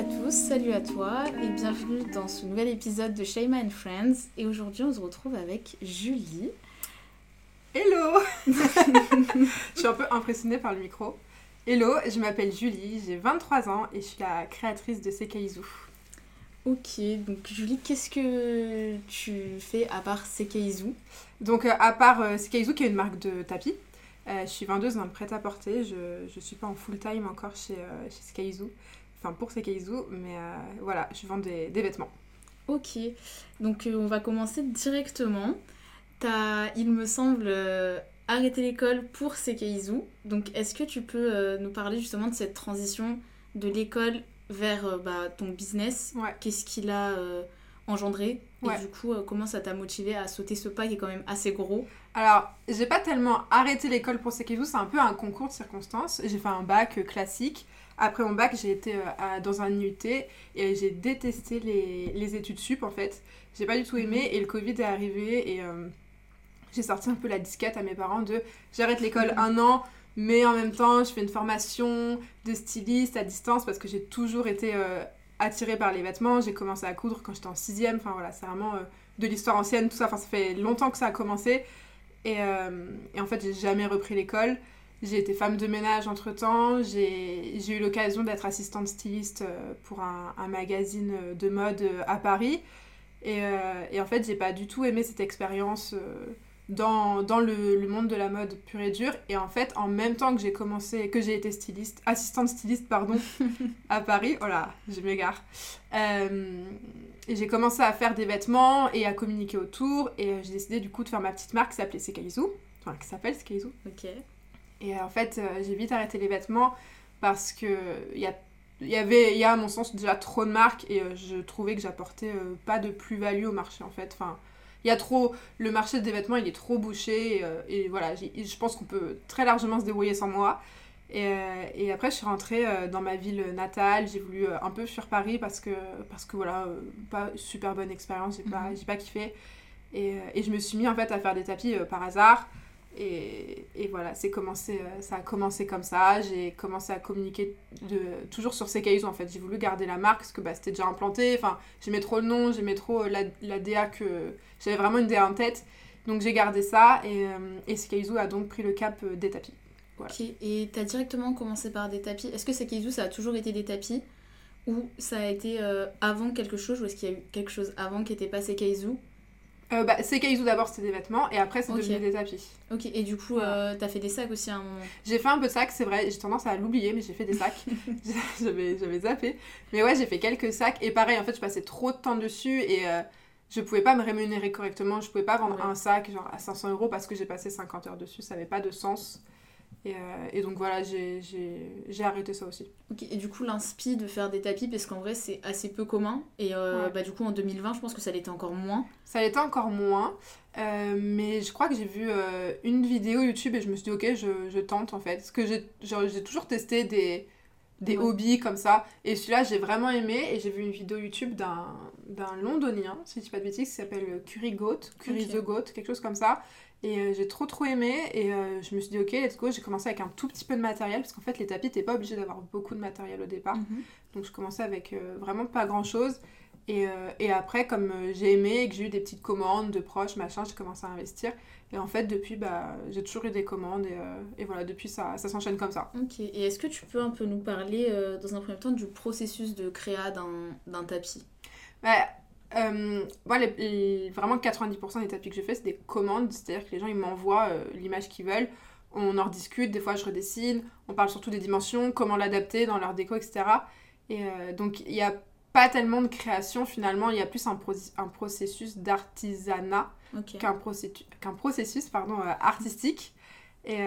à tous, salut à toi et bienvenue dans ce nouvel épisode de Shayma and Friends. Et aujourd'hui, on se retrouve avec Julie. Hello Je suis un peu impressionnée par le micro. Hello, je m'appelle Julie, j'ai 23 ans et je suis la créatrice de Sekaizu. Ok, donc Julie, qu'est-ce que tu fais à part Sekaizu Donc euh, à part euh, Sekaizu qui est une marque de tapis, euh, je suis vendeuse dans le prêt-à-porter, je ne suis pas en full-time encore chez, euh, chez Sekaizu, enfin pour Sekaizu, mais euh, voilà, je vends des, des vêtements. Ok, donc euh, on va commencer directement. T'as, il me semble, euh, arrêté l'école pour Sekaizu. Donc est-ce que tu peux nous parler justement de cette transition de l'école vers bah, ton business? Ouais. Qu'est-ce qu'il a euh, engendré? Ouais. Et du coup, euh, comment ça t'a motivé à sauter ce pas qui est quand même assez gros? Alors, j'ai pas tellement arrêté l'école pour Sekaizu, c'est un peu un concours de circonstances. J'ai fait un bac classique. Après mon bac, j'ai été euh, à- dans un IUT et j'ai détesté les, les études sup en fait. J'ai pas du tout aimé et le Covid est arrivé et euh, j'ai sorti un peu la disquette à mes parents de j'arrête l'école un an, mais en même temps, je fais une formation de styliste à distance parce que j'ai toujours été euh, attirée par les vêtements. J'ai commencé à coudre quand j'étais en sixième. Enfin voilà, c'est vraiment euh, de l'histoire ancienne, tout ça. Enfin, ça fait longtemps que ça a commencé. Et, euh, et en fait, j'ai jamais repris l'école. J'ai été femme de ménage entre temps. J'ai eu l'occasion d'être assistante styliste euh, pour un, un magazine euh, de mode euh, à Paris. Et, euh, et en fait, j'ai pas du tout aimé cette expérience dans, dans le, le monde de la mode pur et dur. Et en fait, en même temps que j'ai commencé, que j'ai été styliste, assistante styliste, pardon, à Paris, oh là, je m'égare. Euh, j'ai commencé à faire des vêtements et à communiquer autour. Et j'ai décidé du coup de faire ma petite marque qui s'appelait Sekaizu. Enfin, qui s'appelle Sekaizu. Ok. Et euh, en fait, euh, j'ai vite arrêté les vêtements parce que il y a il y avait, il y a à mon sens déjà trop de marques et euh, je trouvais que j'apportais euh, pas de plus-value au marché en fait. Enfin, il y a trop, le marché des vêtements il est trop bouché et, et voilà, je pense qu'on peut très largement se débrouiller sans moi. Et, et après, je suis rentrée dans ma ville natale, j'ai voulu un peu fuir Paris parce que, parce que voilà, pas super bonne expérience, j'ai pas, Mhm. j'ai pas kiffé. Et, et je me suis mis en fait à faire des tapis par hasard. Et, et voilà, c'est commencé, euh, ça a commencé comme ça. J'ai commencé à communiquer de, toujours sur Sekaizu en fait. J'ai voulu garder la marque parce que bah, c'était déjà implanté. Enfin, j'aimais trop le nom, j'aimais trop euh, la, la DA que. J'avais vraiment une DA en tête. Donc j'ai gardé ça et, euh, et Sekaizu a donc pris le cap des tapis. Voilà. Ok, et t'as directement commencé par des tapis. Est-ce que Sekaizu, ça a toujours été des tapis? Ou ça a été avant quelque chose Ou est-ce qu'il y a eu quelque chose avant qui n'était pas Sekaizu Euh, bah, Sekaizu d'abord c'était des vêtements et après c'est Ok. devenu des tapis. Ok, et du coup, Voilà. euh, t'as fait des sacs aussi à un moment J'ai fait un peu de sacs, c'est vrai, j'ai tendance à l'oublier, mais j'ai fait des sacs. j'avais, j'avais zappé. Mais ouais, j'ai fait quelques sacs. Et pareil, en fait, je passais trop de temps dessus et euh, je pouvais pas me rémunérer correctement. Je pouvais pas vendre Ouais. un sac genre à 500 euros parce que j'ai passé 50 heures dessus. Ça avait pas de sens. Et, euh, et donc voilà, j'ai, arrêté ça aussi. Et du coup, l'inspi de faire des tapis, parce qu'en vrai, c'est assez peu commun. Et euh, Ouais. bah, du coup, en 2020, je pense que ça l'était encore moins. Ça l'était encore moins. euh, mais je crois que j'ai vu une vidéo YouTube et je me suis dit, ok, je, je tente en fait. Parce que j'ai, toujours testé des, des Ouais. hobbies comme ça. Et celui-là, j'ai vraiment aimé. Et j'ai vu une vidéo YouTube d'un, londonien, si je dis pas de bêtises, qui s'appelle Curry Goat, Curry Ok. the Goat, quelque chose comme ça. Et euh, j'ai trop trop aimé. Et euh, je me suis dit, ok, let's go. J'ai commencé avec un tout petit peu de matériel. Parce qu'en fait, les tapis, t'es pas obligé d'avoir beaucoup de matériel au départ. Mhm. Donc je commençais avec euh, vraiment pas grand chose. Et, euh, et après, comme j'ai aimé et que j'ai eu des petites commandes de proches, machin, j'ai commencé à investir. Et en fait, depuis, bah, j'ai toujours eu des commandes. Et, euh, et voilà, depuis, ça, ça s'enchaîne comme ça. Ok, et est-ce que tu peux un peu nous parler, euh, dans un premier temps, du processus de créa d'un d'un tapis? Bah, euh, moi, les- les- vraiment 90% des tapis que je fais, c'est des commandes. C'est-à-dire que les gens, ils m'envoient euh, l'image qu'ils veulent. On en rediscute, des fois je redessine. On parle surtout des dimensions, comment l'adapter dans leur déco, etc. Et euh, donc, il n'y a pas tellement de création finalement. Il y a plus un, proc- un processus d'artisanat Ok. qu'un processus, pardon, euh, artistique. Et,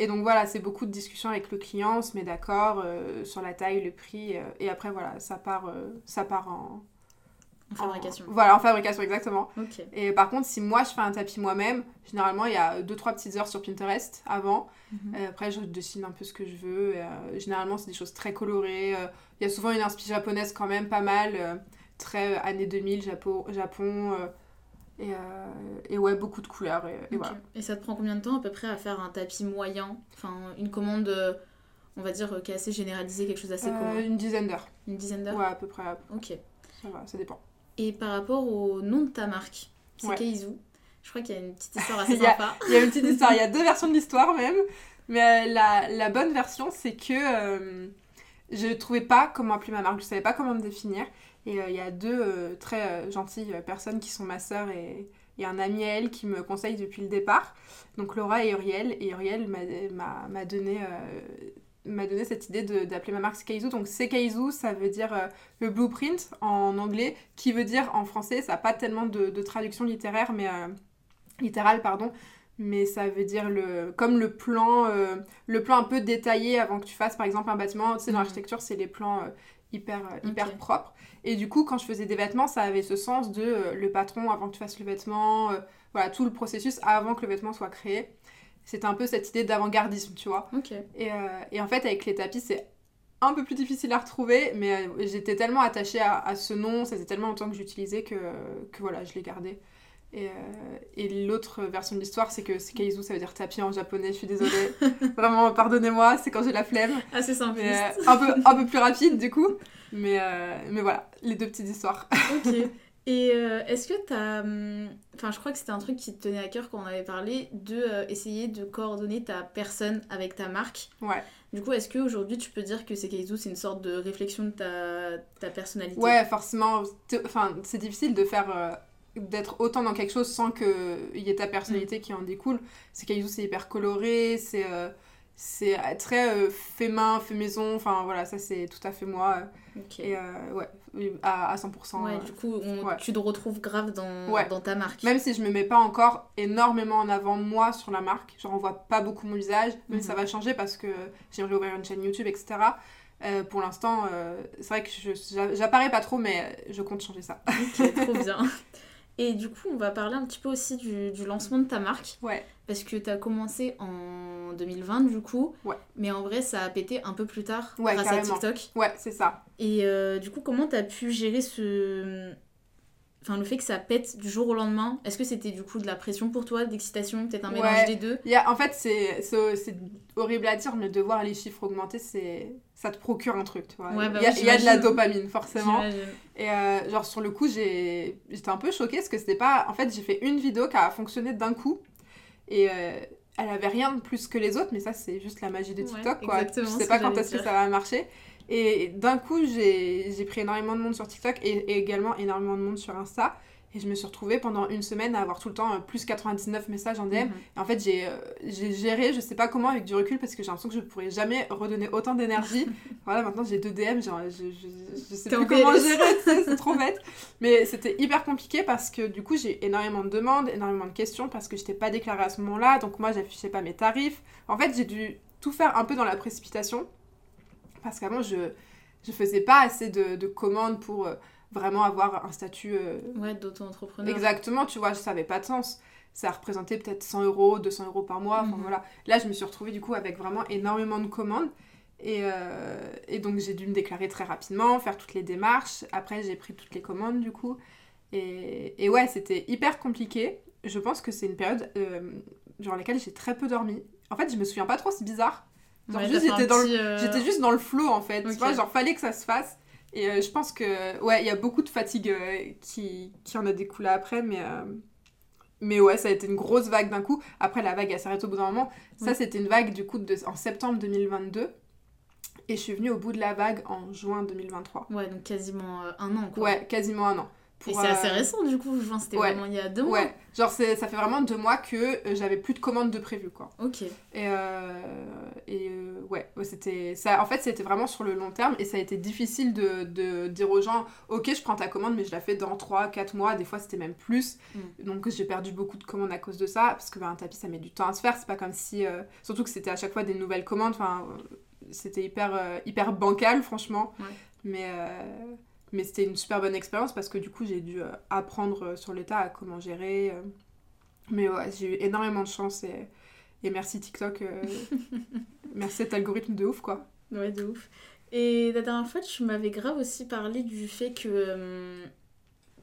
et donc voilà, c'est beaucoup de discussions avec le client, on se met d'accord sur la taille, le prix, et après voilà, ça part, ça part en, En fabrication. en- voilà, en fabrication exactement. Et par contre, si moi je fais un tapis moi-même, généralement il y a 2-3 petites heures sur Pinterest avant. Mhm. Après, je dessine un peu ce que je veux. et, euh, généralement, c'est des choses très colorées. euh, Il y a souvent une inspiration japonaise quand même pas mal, euh, très années 2000, Japon. Japon et, et ouais, beaucoup de couleurs. Et, voilà. Et ça te prend combien de temps à peu près à faire un tapis moyen? Enfin, une commande on va dire, qui est assez généralisé, quelque chose d'assez Euh, commun? une dizaine d'heures. Une dizaine d'heures? Ouais, à peu près. Ok. Ça va, ça dépend. Et par rapport au nom de ta marque, c'est Ouais. Keizu. Je crois qu'il y a une petite histoire assez sympa. Il y a une petite histoire, il y a deux versions de l'histoire même. Mais euh, la, la bonne version, c'est que euh, je trouvais pas comment appeler ma marque, je savais pas comment me définir. Et euh, il y a deux très gentilles personnes qui sont ma sœur et, et un ami à elle qui me conseillent depuis le départ. Donc Laura et Uriel. Et Uriel m'a- donné, m'a donné cette idée d'appeler ma marque Sekeizu. Donc Sekeizu, ça veut dire euh, le blueprint en anglais, qui veut dire en français, ça n'a pas tellement de, de traduction littéraire, mais euh, littérale, pardon. Mais ça veut dire le, comme le plan, euh, le plan un peu détaillé avant que tu fasses par exemple un bâtiment. Tu sais, dans Mhm. l'architecture, c'est les plans euh, hyper, hyper propres. Et du coup, quand je faisais des vêtements, ça avait ce sens de le patron avant que tu fasses le vêtement, voilà, tout le processus avant que le vêtement soit créé. C'était un peu cette idée d'avant-gardisme, tu vois. Et, euh, et en fait, avec les tapis, c'est un peu plus difficile à retrouver, mais euh, j'étais tellement attachée à, à ce nom, ça faisait tellement longtemps que j'utilisais que, que voilà, je l'ai gardé. Et, euh, et l'autre version de l'histoire, c'est que Sekeizu, ça veut dire tapis en japonais, je suis désolée. Vraiment, pardonnez-moi, c'est quand j'ai la flemme. Simple. Euh, un, peu, un peu plus rapide, du coup. Mais, euh, mais voilà, les deux petites histoires. Ok. Et euh, est-ce que t'as. hum, Enfin, je crois que c'était un truc qui te tenait à cœur quand on avait parlé de euh, essayer de coordonner ta personne avec ta marque. Ouais. Du coup, est-ce qu'aujourd'hui tu peux dire que Sekeizu c'est une sorte de réflexion de ta, ta personnalité? Ouais, forcément. Enfin, c'est difficile de faire. euh, d'être autant dans quelque chose sans qu'il y ait ta personnalité qui en découle. C'est Caillou, c'est hyper coloré, c'est c'est très fait main, fait maison. Enfin voilà, ça c'est tout à fait moi. Ok. Et ouais, à, à 100%. Ouais, euh. du coup, on- ouais. tu te retrouves grave dans, Ouais. dans ta marque. Même si je me mets pas encore énormément en avant moi sur la marque, genre on voit pas beaucoup mon visage, mais Mhm. ça va changer parce que j'aimerais ouvrir une chaîne YouTube, etc. Euh, pour l'instant, euh, c'est vrai que je- j'a- j'apparais pas trop, mais je compte changer ça. Ok, trop bien. Et du coup, on va parler un petit peu aussi du, du lancement de ta marque. Ouais. Parce que tu as commencé en 2020 du coup. Ouais. Mais en vrai, ça a pété un peu plus tard Ouais, grâce carrément. à TikTok. Ouais, c'est ça. Et euh, du coup, comment tu as pu gérer ce... Enfin, le fait que ça pète du jour au lendemain? Est-ce que c'était du coup de la pression pour toi, d'excitation, peut-être un mélange Ouais. des deux? Il y a, en fait, c'est horrible à dire, mais de voir les chiffres augmenter, c'est ça te procure un truc, tu vois. Ouais, bah il, y a, oui, il y a de la dopamine, forcément. Et euh, genre, sur le coup, j'étais un peu choquée parce que c'était pas. En fait, j'ai fait une vidéo qui a fonctionné d'un coup. Et euh, elle avait rien de plus que les autres, mais ça, c'est juste la magie de Ouais, TikTok, quoi. Je sais pas quand est-ce que ça va marcher. Et d'un coup, j'ai j'ai pris énormément de monde sur TikTok et, et également énormément de monde sur Insta. Et je me suis retrouvée pendant une semaine à avoir tout le temps euh, plus 99 messages en DM. Et en fait, j'ai euh, j'ai géré, je sais pas comment, avec du recul, parce que j'ai l'impression que je pourrais jamais redonner autant d'énergie. voilà, maintenant j'ai deux DM, genre, je, je, je sais plus en comment gérer, c'est trop bête. Mais c'était hyper compliqué parce que du coup, j'ai énormément de demandes, énormément de questions, parce que je n'étais pas déclarée à ce moment-là, donc moi, j'affichais pas mes tarifs. En fait, j'ai dû tout faire un peu dans la précipitation, parce qu'avant, je, je faisais pas assez de, de commandes pour euh, vraiment avoir un statut euh, Ouais, d'auto-entrepreneur. Exactement, tu vois, ça avait pas de sens. Ça représentait peut-être 100 euros, 200 euros par mois, Mhm. voilà. Là, je me suis retrouvée du coup avec vraiment énormément de commandes. Et, euh, et donc, j'ai dû me déclarer très rapidement, faire toutes les démarches. Après, j'ai pris toutes les commandes du coup. Et, et ouais, c'était hyper compliqué. Je pense que c'est une période euh, durant laquelle j'ai très peu dormi. En fait, je me souviens pas trop, c'est bizarre. Ouais, j'étais dans, le- euh, juste dans le flow en fait. Ok. Tu vois, genre, fallait que ça se fasse. Et euh, je pense que, ouais, il y a beaucoup de fatigue euh, qui, qui en a découlé après, mais, euh, mais ouais, ça a été une grosse vague d'un coup. Après, la vague, elle s'arrête au bout d'un moment. Ça, c'était une vague du coup de, en septembre 2022. Et je suis venue au bout de la vague en juin 2023. Ouais, donc quasiment un an quoi. Ouais, quasiment un an. Et c'est euh, assez récent du coup, juin, c'était ouais. vraiment il y a deux mois. Ouais, genre ça fait vraiment deux mois que euh, j'avais plus de commandes de prévues quoi. Ok. Et, euh, et euh, ouais, ouais, c'était ça. En fait, c'était vraiment sur le long terme et ça a été difficile de, de dire aux gens Ok, je prends ta commande, mais je la fais dans 3-4 mois. Des fois, c'était même plus. Mm. Donc, j'ai perdu beaucoup de commandes à cause de ça parce que bah, un tapis, ça met du temps à se faire. C'est pas comme si. euh, Surtout que c'était à chaque fois des nouvelles commandes. Enfin, euh, c'était hyper, euh, hyper bancal, franchement. Ouais. Mais. Mais c'était une super bonne expérience parce que du coup, j'ai dû euh, apprendre euh, sur le tas à comment gérer. euh. Mais ouais, j'ai eu énormément de chance et, et merci TikTok. euh, merci cet algorithme de ouf, quoi. Ouais, de ouf. Et la dernière fois, tu m'avais grave aussi parlé du fait que euh,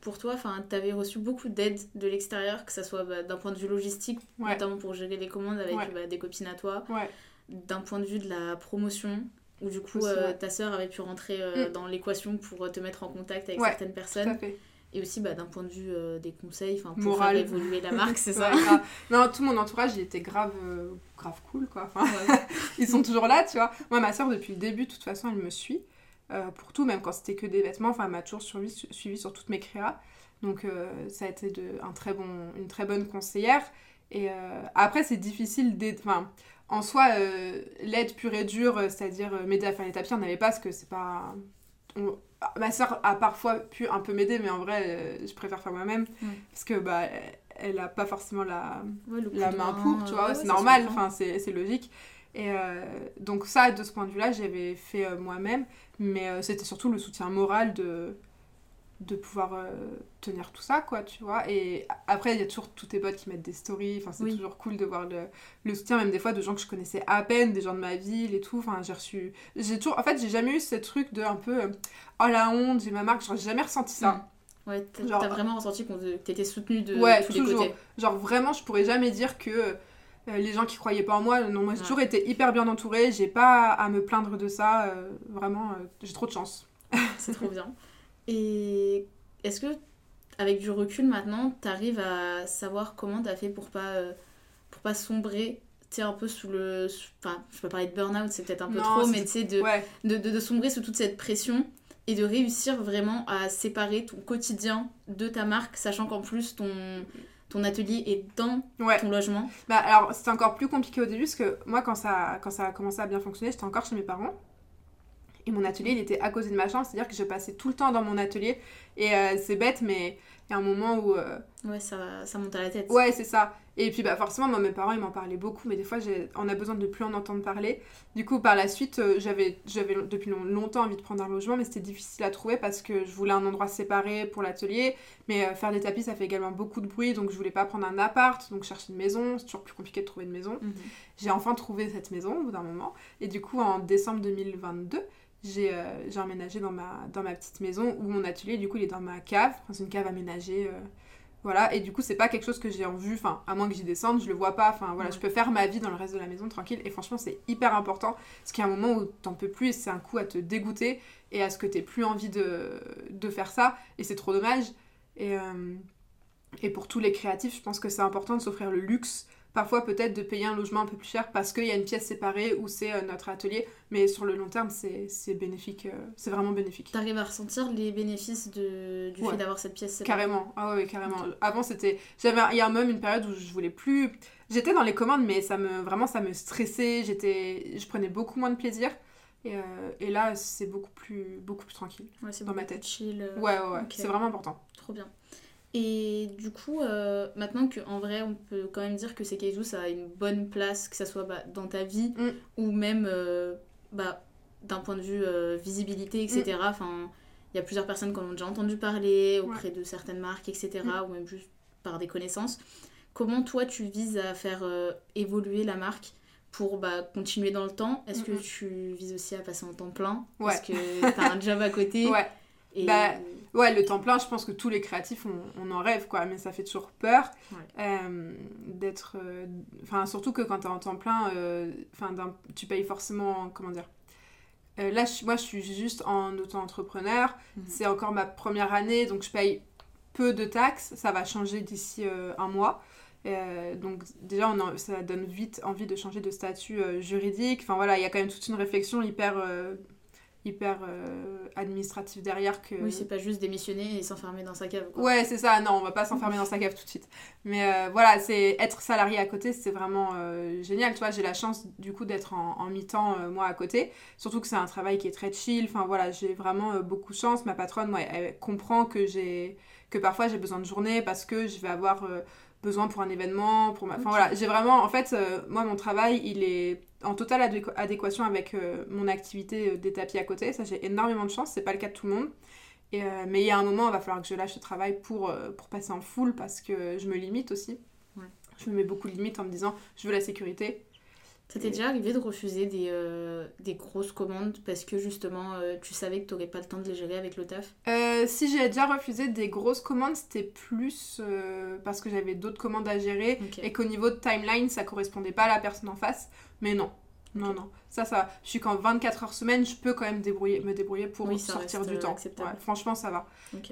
pour toi, tu avais reçu beaucoup d'aide de l'extérieur, que ce soit bah, d'un point de vue logistique, Ouais. notamment pour gérer les commandes avec Ouais. bah, des copines à toi, Ouais. d'un point de vue de la promotion, où du coup euh, ta sœur avait pu rentrer euh, Mm. dans l'équation pour euh, te mettre en contact avec Ouais, certaines personnes. Et aussi bah, d'un point de vue euh, des conseils, pour Moral. faire évoluer la marque, c'est ça Ouais. Non, tout mon entourage, il était grave, grave cool, quoi. Enfin, Ouais. ils sont toujours là, tu vois. Moi, ma soeur, depuis le début, de toute façon, elle me suit. pour tout, même quand c'était que des vêtements. Enfin, elle m'a toujours suivi, suivi sur toutes mes créas. Donc, ça a été de, un très bon, une très bonne conseillère. Et après, c'est difficile d'aider. Enfin, en soi, euh, l'aide pure et dure, euh, c'est-à-dire euh, m'aider à faire les tapis, on n'avait pas parce que c'est pas. on- Ma soeur a parfois pu un peu m'aider, mais en vrai, euh, je préfère faire moi-même. Ouais. Parce que, bah, elle a pas forcément la, Ouais, la main pour, tu vois, ouais, c'est normal, enfin c'est c'est logique. Et euh, donc ça, de ce point de vue-là, j'avais fait euh, moi-même, mais euh, c'était surtout le soutien moral de, de pouvoir euh, tenir tout ça, quoi, tu vois. Et après, il y a toujours tous tes potes qui mettent des stories, enfin c'est Oui. toujours cool de voir le, le soutien, même des fois de gens que je connaissais à peine, des gens de ma ville et tout, enfin j'ai reçu... J'ai toujours... En fait, j'ai jamais eu ce truc de un peu... euh, oh la honte, j'ai ma marque, j'ai jamais ressenti ça. Mm. Ouais, t'as Genre- vraiment ressenti qu'on t'étais soutenue de Ouais, tous toujours. les côtés. Genre vraiment, je pourrais jamais dire que euh, les gens qui croyaient pas en moi, non, moi j'ai Ouais. toujours été hyper bien entourée, j'ai pas à me plaindre de ça, vraiment, j'ai trop de chance. C'est trop bien. Et est-ce que, avec du recul maintenant, t'arrives à savoir comment t'as fait pour pas, euh, pour pas sombrer tu un peu sous le. sous- Enfin, je peux parler de burn-out, c'est peut-être un peu Non, trop, mais tu sais, de, Ouais, de, de, de sombrer sous toute cette pression et de réussir vraiment à séparer ton quotidien de ta marque, sachant qu'en plus ton, ton atelier est dans ouais. ton logement. Bah alors c'était encore plus compliqué au début parce que moi quand ça, quand ça a commencé à bien fonctionner, j'étais encore chez mes parents. Et mon atelier, il était à côté de ma chambre, c'est-à-dire que je passais tout le temps dans mon atelier. Et euh, c'est bête, mais il y a un moment où... euh, Ouais, ça, ça monte à la tête. Ouais, c'est ça. Et puis bah forcément, moi, mes parents, ils m'en parlaient beaucoup, mais des fois, on a besoin de plus en entendre parler. Du coup, par la suite, euh, j'avais depuis long- longtemps envie de prendre un logement, mais c'était difficile à trouver parce que je voulais un endroit séparé pour l'atelier. Mais euh, faire des tapis, ça fait également beaucoup de bruit, donc je voulais pas prendre un appart, donc chercher une maison. C'est toujours plus compliqué de trouver une maison. Mhm. J'ai enfin trouvé cette maison au bout d'un moment. Et du coup, en décembre 2022, j'ai euh, j'ai emménagé dans ma, dans ma petite maison où mon atelier, du coup, il est dans ma cave. Enfin, c'est une cave aménagée. euh, voilà. Et du coup, c'est pas quelque chose que j'ai en vue. Enfin, à moins que j'y descende, je le vois pas. Enfin, voilà, Ouais. je peux faire ma vie dans le reste de la maison tranquille. Et franchement, c'est hyper important. Parce qu'il y a un moment où t'en peux plus et c'est un coup à te dégoûter et à ce que t'aies plus envie de, de faire ça. Et c'est trop dommage. Et, euh, et pour tous les créatifs, je pense que c'est important de s'offrir le luxe parfois peut-être de payer un logement un peu plus cher parce qu'il y a une pièce séparée où c'est euh, notre atelier, mais sur le long terme, c'est bénéfique, euh, c'est vraiment bénéfique. T'arrives à ressentir les bénéfices de, du Ouais. fait d'avoir cette pièce séparée? Carrément, ah ouais, carrément. Avant, c'était. J'avais Il y a même une période où je voulais plus. J'étais dans les commandes, mais ça me vraiment ça me stressait. J'étais, je prenais beaucoup moins de plaisir. Et, euh, et là, c'est beaucoup plus, beaucoup plus tranquille. Ouais, c'est Dans ma beaucoup tête. chill. euh, Ouais, ouais, ouais. C'est vraiment important. Trop bien. Et du coup, euh, maintenant qu'en vrai, on peut quand même dire que Sekeizu, ça a une bonne place, que ça soit bah, dans ta vie Mm. ou même euh, bah, d'un point de vue euh, visibilité, etc. Mm. Enfin, il y a plusieurs personnes qui en ont déjà entendu parler auprès de certaines marques, etc. Mm. Ou même juste par des connaissances. Comment toi, tu vises à faire euh, évoluer la marque pour bah, continuer dans le temps? Est-ce que tu vises aussi à passer en temps plein? Ouais. Est-ce que tu as un job à côté Ouais. Et... Bah, Ouais, le temps plein, je pense que tous les créatifs, on, on en rêve, quoi. Mais ça fait toujours peur Ouais. euh, d'être... euh, Enfin, surtout que quand t'es en temps plein, euh, enfin, tu payes forcément... Comment dire Là, je- moi, je suis juste en auto-entrepreneur. Mhm. C'est encore ma première année, donc je paye peu de taxes. Ça va changer d'ici un mois. Euh, donc déjà, on en- ça donne vite envie de changer de statut euh, juridique. Enfin voilà, il y a quand même toute une réflexion hyper... euh, hyper euh, administrative derrière que Oui, c'est pas juste démissionner et s'enfermer dans sa cave. Quoi. Ouais, c'est ça. Non, on va pas s'enfermer dans sa cave tout de suite. Mais euh, voilà, c'est être salarié à côté, c'est vraiment euh, génial. Tu vois, j'ai la chance du coup d'être en, en mi-temps moi à côté. Surtout que c'est un travail qui est très chill. Enfin voilà, j'ai vraiment beaucoup de chance. Ma patronne, moi, elle comprend que j'ai que parfois j'ai besoin de journée parce que je vais avoir besoin pour un événement, pour ma. Enfin voilà, j'ai vraiment. En fait, euh, moi, mon travail, il est en totale adéqu- adéquation avec euh, mon activité euh, des tapis à côté. Ça, j'ai énormément de chance. C'est pas le cas de tout le monde. Et, euh, mais il y a un moment, il va falloir que je lâche ce travail pour, pour passer en full parce que je me limite aussi. Ouais. Je me mets beaucoup de limites en me disant je veux la sécurité. Ça t'est déjà arrivé de refuser des, euh, des grosses commandes parce que justement euh, tu savais que t'aurais pas le temps de les gérer avec le taf? Euh, si j'ai déjà refusé des grosses commandes, c'était plus parce que j'avais d'autres commandes à gérer et qu'au niveau de timeline, ça correspondait pas à la personne en face. Mais non. Non, non. Ça, ça, je suis qu'en 24 heures semaine, je peux quand même débrouiller, me débrouiller pour Oui, sortir du temps. Ouais, franchement, ça va.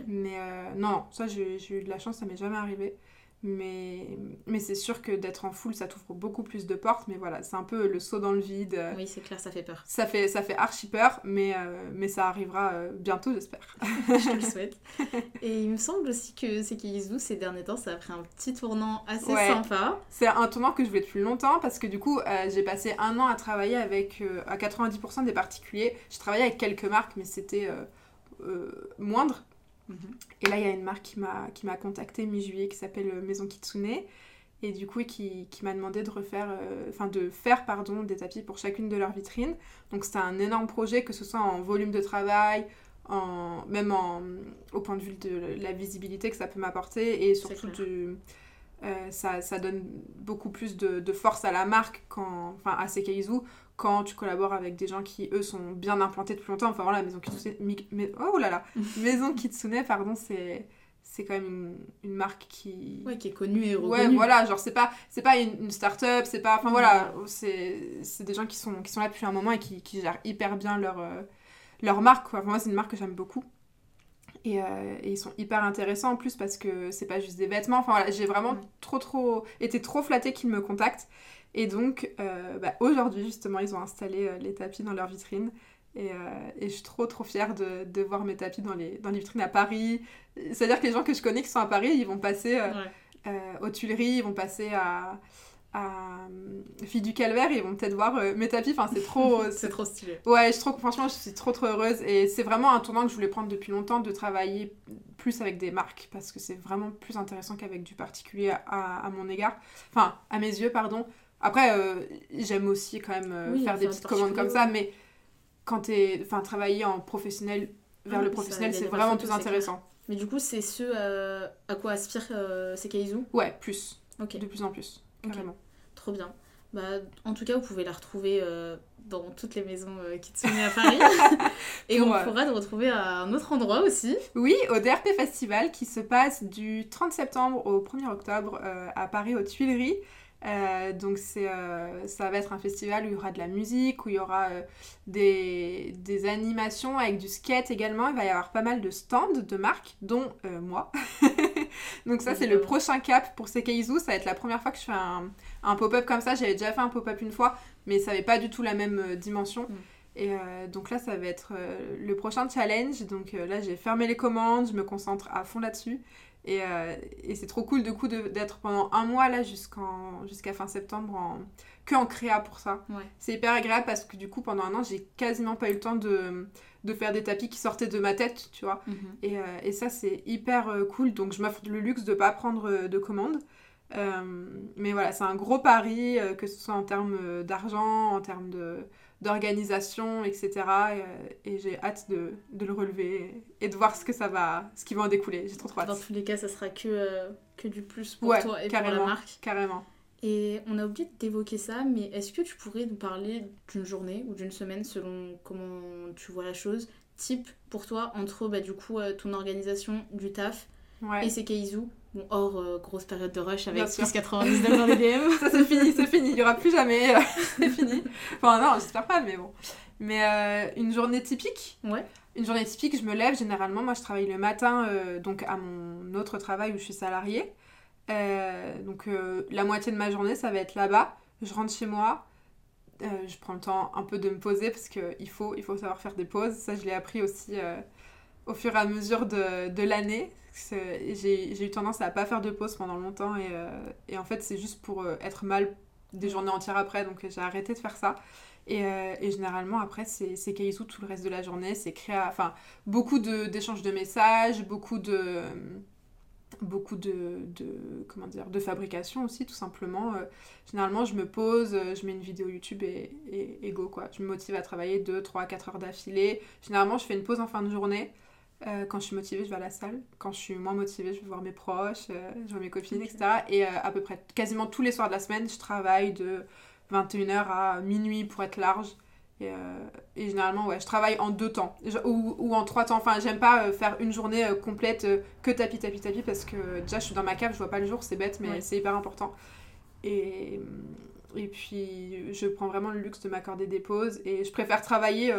Mais euh, non, ça, j'ai j'ai eu de la chance, ça m'est jamais arrivé. Mais, mais c'est sûr que d'être en full, ça t'ouvre beaucoup plus de portes. Mais voilà, c'est un peu le saut dans le vide. Oui, c'est clair, ça fait peur. Ça fait, ça fait archi peur, mais, euh, mais ça arrivera euh, bientôt, j'espère. Je le souhaite. Et il me semble aussi que Sekeizu, ces derniers temps, ça a pris un petit tournant assez Ouais. sympa. C'est un tournant que je voulais depuis longtemps parce que du coup, euh, j'ai passé un an à travailler avec à 90% des particuliers. J'ai travaillé avec quelques marques, mais c'était euh, Et là, il y a une marque qui m'a qui m'a contactée mi-juillet qui s'appelle euh, Maison Kitsune et du coup qui, qui m'a demandé de refaire, euh, de faire pardon des tapis pour chacune de leurs vitrines. Donc c'était un énorme projet, que ce soit en volume de travail, en même en, au point de vue de la visibilité que ça peut m'apporter et surtout du euh, ça, ça donne beaucoup plus de, de force à la marque, quand, enfin à Sekeizu, quand tu collabores avec des gens qui, eux, sont bien implantés depuis longtemps. Enfin voilà, Maison Kitsune, mais- oh là là, Maison Kitsune, pardon, c'est c'est quand même une, une marque qui... Ouais, qui est connu et Ouais, reconnu. voilà, genre c'est pas, c'est pas une, une start-up, c'est pas... Enfin voilà, c'est c'est des gens qui sont, qui sont là depuis un moment et qui, qui gèrent hyper bien leur, euh, leur marque, quoi. Pour moi, c'est une marque que j'aime beaucoup. Et, euh, et ils sont hyper intéressants en plus parce que c'est pas juste des vêtements. Enfin voilà, j'ai vraiment Ouais. trop trop été trop flattée qu'ils me contactent. Et donc euh, bah, aujourd'hui justement ils ont installé euh, les tapis dans leur vitrine. Et, euh, et je suis trop trop fière de, de voir mes tapis dans les, dans les vitrines à Paris. C'est-à-dire que les gens que je connais qui sont à Paris, ils vont passer Ouais. aux Tuileries, ils vont passer à, à Fille du Calvaire et ils vont peut-être voir euh, mes tapis. Enfin c'est trop... c'est trop stylé. Ouais, je suis trop, franchement, je suis trop trop heureuse et c'est vraiment un tournant que je voulais prendre depuis longtemps de travailler plus avec des marques parce que c'est vraiment plus intéressant qu'avec du particulier à, à mon égard, enfin à mes yeux, pardon. Après, euh, j'aime aussi quand même euh, Oui, faire des petites commandes comme ça, mais quand t'es, enfin travailler en professionnel vers Oui, le professionnel, c'est vraiment plus intéressant. Mais du coup, c'est ce euh, à quoi aspire Sekeizu Ouais, plus, de plus en plus, carrément. trop bien. Bah, en tout cas, vous pouvez la retrouver dans toutes les maisons euh, Kitsune à Paris. Et Pour, on pourra te retrouver à un autre endroit aussi. Oui, au DRP Festival qui se passe du 30 septembre au 1er octobre à Paris aux Tuileries. Euh, donc c'est, euh, ça va être un festival où il y aura de la musique, où il y aura euh, des, des animations avec du skate également. Il va y avoir pas mal de stands de marques, dont moi. donc ça c'est le Évidemment. prochain cap pour Sekeizu. Ça va être la première fois que je fais un, un pop-up comme ça. J'avais déjà fait un pop-up une fois, mais ça n'avait pas du tout la même dimension. Mm. Et donc là, ça va être le prochain challenge. Donc là, j'ai fermé les commandes, je me concentre à fond là-dessus. Et, euh, et c'est trop cool du coup d'être pendant un mois là jusqu'en jusqu'à fin septembre en, que en créa pour ça. Ouais. C'est hyper agréable parce que du coup pendant un an j'ai quasiment pas eu le temps de, de faire des tapis qui sortaient de ma tête, tu vois. Mhm. Et, euh, et ça, c'est hyper euh, cool. Donc, je m'offre le luxe de pas prendre de commandes. Mais voilà, c'est un gros pari, que ce soit en termes d'argent, en termes de d'organisation, etc. Et, et j'ai hâte de, de le relever et de voir ce que ça va, ce qui va en découler. J'ai trop trop Dans hâte. tous les cas, ça sera que, euh, que du plus pour Ouais, toi et pour la marque. Carrément. Et on a oublié d'évoquer ça, mais est-ce que tu pourrais nous parler d'une journée ou d'une semaine selon comment tu vois la chose? Type pour toi entre bah, du coup euh, ton organisation du taf Ouais. et Sekeizu, bon, hors euh, grosse période de rush avec plus 99 dans les DM. Ça, c'est fini, c'est fini. Il y aura plus jamais. euh, c'est fini. Enfin, non, j'espère pas, mais bon. Mais euh, une journée typique? Ouais. Une journée typique, je me lève généralement. Moi, je travaille le matin, euh, donc à mon autre travail où je suis salariée. Donc, la moitié de ma journée, ça va être là-bas. Je rentre chez moi. Je prends le temps un peu de me poser parce qu'il faut, il faut savoir faire des pauses. Ça, je l'ai appris aussi au fur et à mesure de, de l'année. J'ai eu tendance à pas faire de pause pendant longtemps et, euh, et en fait, c'est juste pour euh, être mal des journées entières après. Donc, j'ai arrêté de faire ça. Et, euh, et généralement, après, c'est Keizu tout le reste de la journée. C'est créa... Enfin, beaucoup de- d'échanges de, messages, beaucoup de... Beaucoup de, de, comment dire, de fabrication aussi, tout simplement. Euh, généralement, je me pose, je mets une vidéo YouTube et, et, et go, quoi. Je me motive à travailler 2, 3, 4 heures d'affilée. Généralement, je fais une pause en fin de journée. Euh, quand je suis motivée, je vais à la salle. Quand je suis moins motivée, je vais voir mes proches, euh, je vois mes copines, Ok. etc. Et euh, à peu près quasiment tous les soirs de la semaine, je travaille de 21h à minuit pour être large. Et, et généralement, ouais, je travaille en deux temps Je- ou, ou en trois temps. Enfin, j'aime pas faire une journée complète que tapis, tapis, tapis parce que déjà, je suis dans ma cave, je vois pas le jour, c'est bête, mais Ouais. c'est hyper important. Et, Et puis, je prends vraiment le luxe de m'accorder des pauses. Et je préfère travailler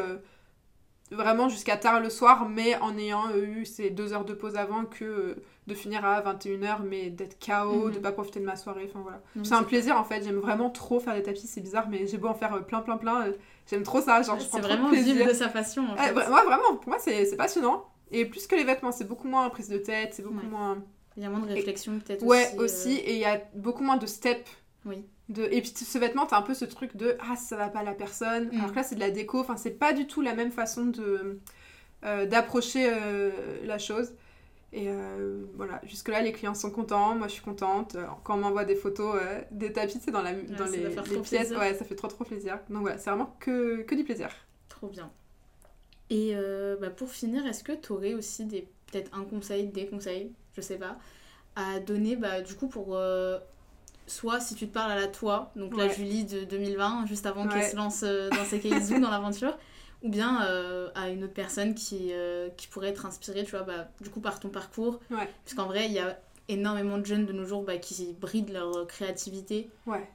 vraiment jusqu'à tard le soir, mais en ayant euh, eu ces deux heures de pause avant que euh, de finir à 21h, mais d'être KO, Mhm. de pas profiter de ma soirée. Enfin voilà. Non, C'est un plaisir en fait. J'aime vraiment trop faire des tapis. C'est bizarre, mais j'ai beau en faire euh, plein, plein, plein. J'aime trop ça. Genre, je prends C'est vraiment vivre de sa passion en Ouais, fait. vraiment, pour moi, c'est c'est passionnant. Et plus que les vêtements, c'est beaucoup moins prise de tête, c'est beaucoup Ouais. moins. Il y a moins de réflexion peut-être Ouais, aussi. euh, aussi. Et il y a beaucoup moins de steps. Oui. De... Et puis ce vêtement, t'as un peu ce truc de ah, ça va pas à la personne. Mm. Alors que là, c'est de la déco. Enfin, c'est pas du tout la même façon de euh, d'approcher euh, la chose. Et euh, voilà, jusque-là, les clients sont contents. Moi, je suis contente. Alors, Quand on m'envoie des photos des tapis, c'est dans, la... dans les, les pièces. Ouais, ça fait trop, trop plaisir. Donc voilà, c'est vraiment que, que du plaisir. Trop bien. Et bah, pour finir, est-ce que tu aurais aussi des peut-être un conseil, des conseils, je sais pas, à donner bah, du coup pour soit si tu te parles à la toi, donc la. Julie de 2020, juste avant qu'elle se lance euh, dans ses Keizu, dans l'aventure, ou bien euh, à une autre personne qui, euh, qui pourrait être inspirée, tu vois, bah, du coup par ton parcours. Ouais. Parce qu'en vrai, il y a énormément de jeunes de nos jours bah, qui brident leur créativité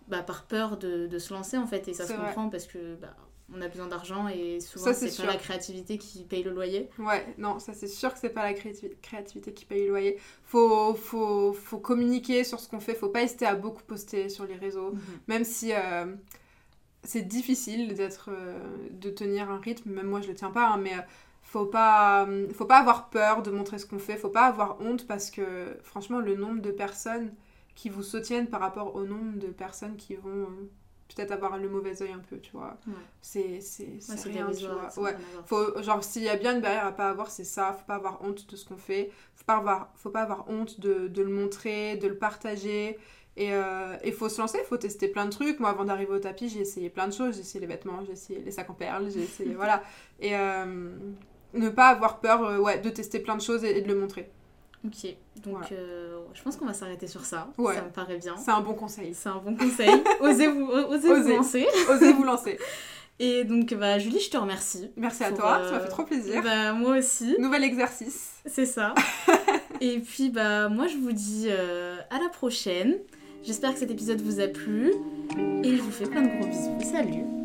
bah, par peur de, de se lancer en fait et ça se vrai. comprend parce que bah, on a besoin d'argent et souvent c'est pas sûr. la créativité qui paye le loyer. Ouais, non, ça c'est sûr que c'est pas la créati- créativité qui paye le loyer. Faut, faut, faut communiquer sur ce qu'on fait, faut pas hésiter à beaucoup poster sur les réseaux, même si euh, c'est difficile d'être, euh, de tenir un rythme, même moi je le tiens pas, hein, mais euh, faut pas, faut pas avoir peur de montrer ce qu'on fait, faut pas avoir honte parce que franchement le nombre de personnes qui vous soutiennent par rapport au nombre de personnes qui vont peut-être avoir le mauvais œil un peu, tu vois, Ouais. c'est, c'est, Ouais, rien, tu vois. Ouais. Faut, genre, s'il y a bien une barrière à pas avoir, c'est ça. Faut pas avoir honte de ce qu'on fait. Faut pas avoir, faut pas avoir honte de, de le montrer, de le partager. Et il faut se lancer, il faut tester plein de trucs. Moi, avant d'arriver au tapis, j'ai essayé plein de choses. J'ai essayé les vêtements, j'ai essayé les sacs en perles, j'ai essayé. voilà. Et euh, ne pas avoir peur euh, ouais, de tester plein de choses et, et de le montrer. Ok, donc Voilà. euh, je pense qu'on va s'arrêter sur ça. Ouais. Ça me paraît bien. C'est un bon conseil. C'est un bon conseil. osez vous, osez vous lancer. Osez vous lancer. Et donc, bah, Julie, je te remercie. Merci à toi, euh, ça m'a fait trop plaisir. Bah, moi aussi, Nouvel exercice. c'est ça. Et puis, bah, moi, je vous dis euh, à la prochaine. J'espère que cet épisode vous a plu. Et je vous fais plein de gros bisous. Salut